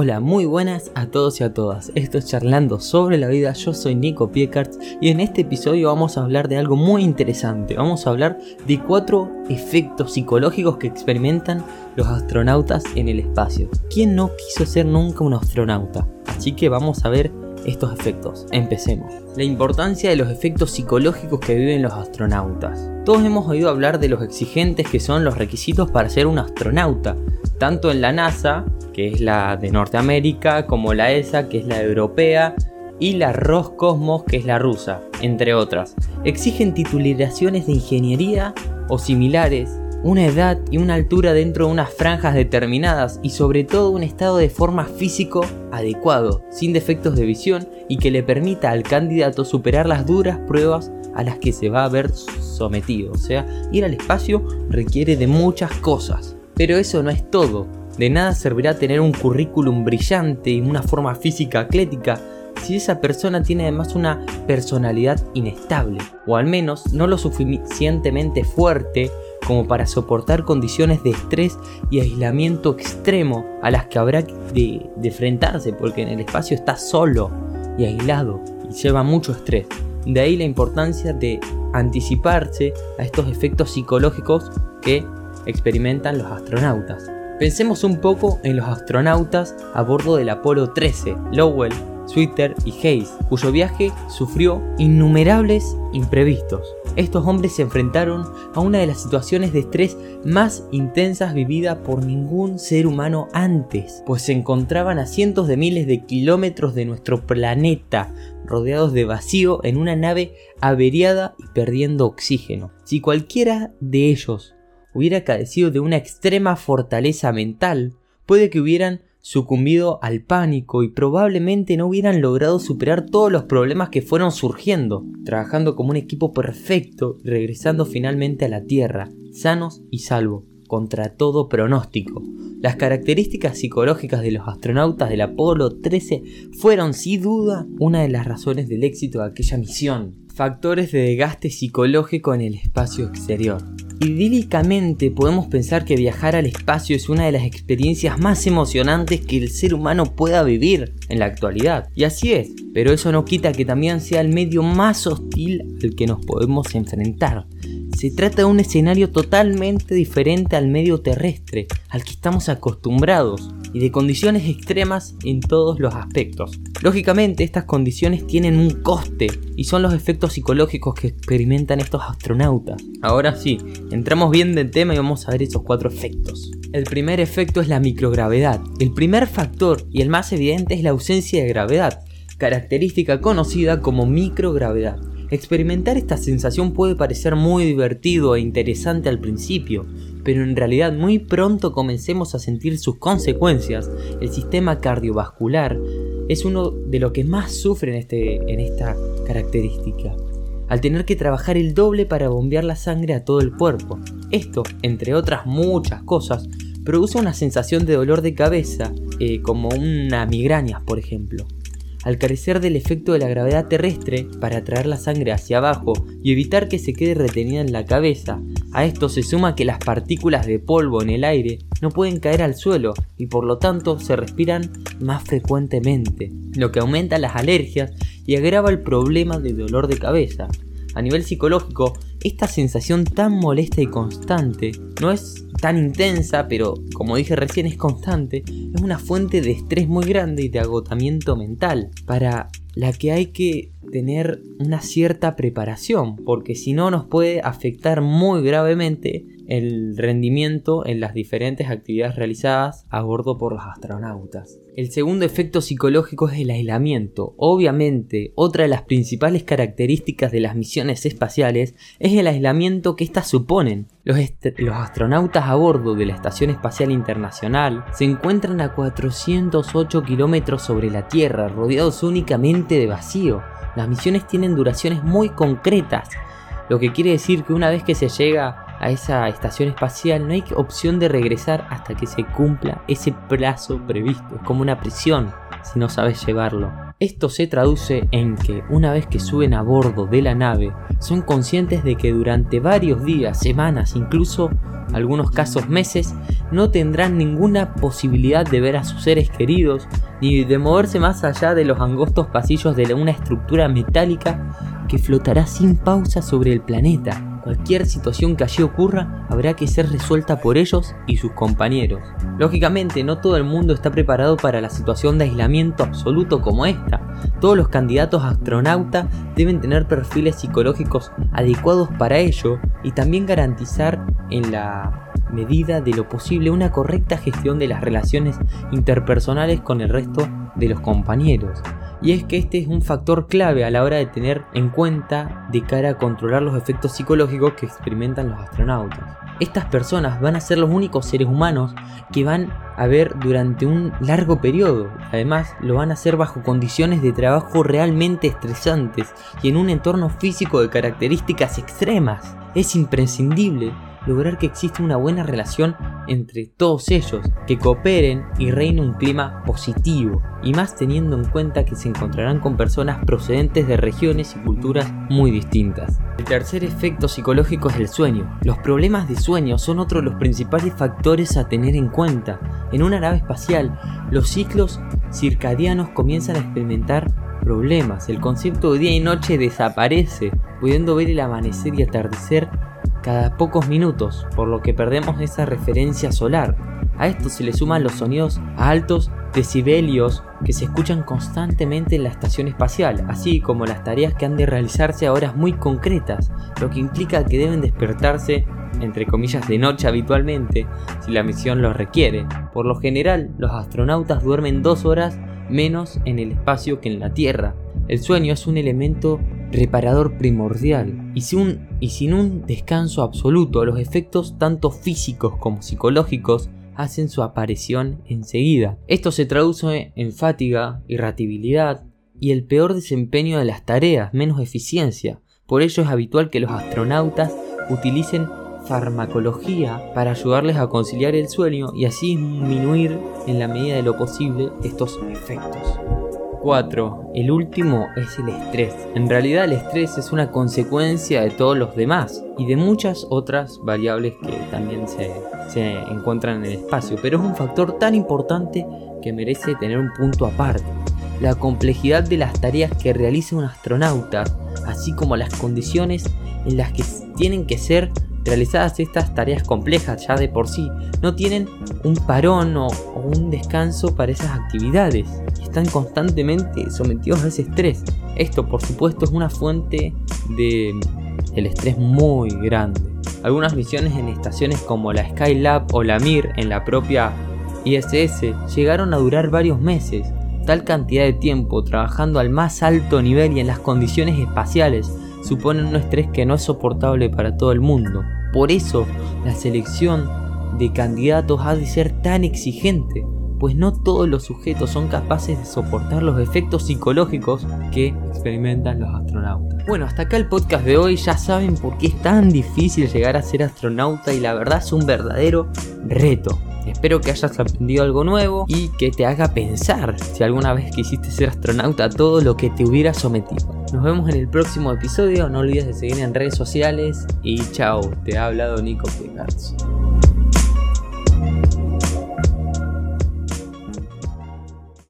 Hola, muy buenas a todos y a todas. Esto es Charlando sobre la vida. Yo soy Nico Piecarts y en este episodio vamos a hablar de algo muy interesante. Vamos a hablar de cuatro efectos psicológicos que experimentan los astronautas en el espacio. ¿Quién no quiso ser nunca un astronauta? Así que vamos a ver estos efectos. Empecemos. La importancia de los efectos psicológicos que viven los astronautas. Todos hemos oído hablar de los exigentes que son los requisitos para ser un astronauta, tanto en la NASA que es la de Norteamérica, como la ESA, que es la europea, y la Roscosmos, que es la rusa, entre otras. Exigen titulaciones de ingeniería o similares, una edad y una altura dentro de unas franjas determinadas y sobre todo un estado de forma físico adecuado, sin defectos de visión y que le permita al candidato superar las duras pruebas a las que se va a ver sometido. O sea, ir al espacio requiere de muchas cosas. Pero eso no es todo. De nada servirá tener un currículum brillante y una forma física atlética si esa persona tiene además una personalidad inestable, o al menos no lo suficientemente fuerte como para soportar condiciones de estrés y aislamiento extremo a las que habrá de, enfrentarse, porque en el espacio está solo y aislado y lleva mucho estrés. De ahí la importancia de anticiparse a estos efectos psicológicos que experimentan los astronautas. Pensemos un poco en los astronautas a bordo del Apolo 13, Lowell, Sweeter y Hayes, cuyo viaje sufrió innumerables imprevistos. Estos hombres se enfrentaron a una de las situaciones de estrés más intensas vividas por ningún ser humano antes, pues se encontraban a cientos de miles de kilómetros de nuestro planeta, rodeados de vacío en una nave averiada y perdiendo oxígeno. Si cualquiera de ellos hubiera cadecido de una extrema fortaleza mental, puede que hubieran sucumbido al pánico y probablemente no hubieran logrado superar todos los problemas que fueron surgiendo, trabajando como un equipo perfecto y regresando finalmente a la Tierra, sanos y salvos, contra todo pronóstico. Las características psicológicas de los astronautas del Apolo 13 fueron sin duda una de las razones del éxito de aquella misión. Factores de desgaste psicológico en el espacio exterior. Idílicamente podemos pensar que viajar al espacio es una de las experiencias más emocionantes que el ser humano pueda vivir en la actualidad. Y así es, pero eso no quita que también sea el medio más hostil al que nos podemos enfrentar. Se trata de un escenario totalmente diferente al medio terrestre, al que estamos acostumbrados, y de condiciones extremas en todos los aspectos. Lógicamente, estas condiciones tienen un coste, y son los efectos psicológicos que experimentan estos astronautas. Ahora sí, entramos bien del tema y vamos a ver esos cuatro efectos. El primer efecto es la microgravedad. El primer factor y el más evidente es la ausencia de gravedad, característica conocida como microgravedad. Experimentar esta sensación puede parecer muy divertido e interesante al principio, pero en realidad muy pronto comencemos a sentir sus consecuencias. El sistema cardiovascular es uno de los que más sufre en, este, en esta característica, al tener que trabajar el doble para bombear la sangre a todo el cuerpo. Esto, entre otras muchas cosas, produce una sensación de dolor de cabeza, eh, como una migraña, por ejemplo al carecer del efecto de la gravedad terrestre para traer la sangre hacia abajo y evitar que se quede retenida en la cabeza. A esto se suma que las partículas de polvo en el aire no pueden caer al suelo y por lo tanto se respiran más frecuentemente, lo que aumenta las alergias y agrava el problema de dolor de cabeza. A nivel psicológico, esta sensación tan molesta y constante no es tan intensa, pero como dije recién es constante, es una fuente de estrés muy grande y de agotamiento mental, para la que hay que tener una cierta preparación, porque si no nos puede afectar muy gravemente el rendimiento en las diferentes actividades realizadas a bordo por los astronautas. El segundo efecto psicológico es el aislamiento. Obviamente, otra de las principales características de las misiones espaciales es el aislamiento que éstas suponen. Los, los, astronautas a bordo de la Estación Espacial Internacional se encuentran a 408 kilómetros sobre la Tierra, rodeados únicamente de vacío. Las misiones tienen duraciones muy concretas, lo que quiere decir que una vez que se llega a esa estación espacial no hay opción de regresar hasta que se cumpla ese plazo previsto. Es como una prisión si no sabes llevarlo. Esto se traduce en que una vez que suben a bordo de la nave, son conscientes de que durante varios días, semanas, incluso algunos casos meses, no tendrán ninguna posibilidad de ver a sus seres queridos, ni de moverse más allá de los angostos pasillos de una estructura metálica que flotará sin pausa sobre el planeta. Cualquier situación que allí ocurra habrá que ser resuelta por ellos y sus compañeros. Lógicamente, no todo el mundo está preparado para la situación de aislamiento absoluto como esta. Todos los candidatos a astronauta deben tener perfiles psicológicos adecuados para ello y también garantizar en la medida de lo posible una correcta gestión de las relaciones interpersonales con el resto de los compañeros y es que este es un factor clave a la hora de tener en cuenta de cara a controlar los efectos psicológicos que experimentan los astronautas. Estas personas van a ser los únicos seres humanos que van a ver durante un largo periodo. Además, lo van a hacer bajo condiciones de trabajo realmente estresantes y en un entorno físico de características extremas. Es imprescindible lograr que exista una buena relación entre todos ellos, que cooperen y reine un clima positivo, y más teniendo en cuenta que se encontrarán con personas procedentes de regiones y culturas muy distintas. El tercer efecto psicológico es el sueño. Los problemas de sueño son otro de los principales factores a tener en cuenta. En una nave espacial, los ciclos circadianos comienzan a experimentar problemas. El concepto de día y noche desaparece, pudiendo ver el amanecer y atardecer cada pocos minutos, por lo que perdemos esa referencia solar. A esto se le suman los sonidos altos decibelios que se escuchan constantemente en la estación espacial, así como las tareas que han de realizarse a horas muy concretas, lo que implica que deben despertarse entre comillas de noche habitualmente si la misión lo requiere. Por lo general, los astronautas duermen dos horas menos en el espacio que en la Tierra. El sueño es un elemento reparador primordial y sin, un, descanso absoluto los efectos tanto físicos como psicológicos hacen su aparición enseguida. Esto se traduce en fatiga, irritabilidad y el peor desempeño de las tareas, menos eficiencia. Por ello es habitual que los astronautas utilicen farmacología para ayudarles a conciliar el sueño y así disminuir en la medida de lo posible estos efectos. 4. El último es el estrés. En realidad el estrés es una consecuencia de todos los demás y de muchas otras variables que también se, se encuentran en el espacio, pero es un factor tan importante que merece tener un punto aparte. La complejidad de las tareas que realiza un astronauta, así como las condiciones en las que tienen que ser realizadas estas tareas complejas ya de por sí, no tienen un parón o, un descanso para esas actividades están constantemente sometidos a ese estrés. Esto por supuesto es una fuente de el estrés muy grande. Algunas misiones en estaciones como la Skylab o la Mir en la propia ISS llegaron a durar varios meses. Tal cantidad de tiempo trabajando al más alto nivel y en las condiciones espaciales suponen un estrés que no es soportable para todo el mundo. Por eso, la selección de candidatos ha de ser tan exigente, pues no todos los sujetos son capaces de soportar los efectos psicológicos que experimentan los astronautas. Bueno, hasta acá el podcast de hoy, ya saben por qué es tan difícil llegar a ser astronauta y la verdad es un verdadero reto. Espero que hayas aprendido algo nuevo y que te haga pensar si alguna vez quisiste ser astronauta todo lo que te hubiera sometido. Nos vemos en el próximo episodio, no olvides de seguir en redes sociales y chao, te ha hablado Nico.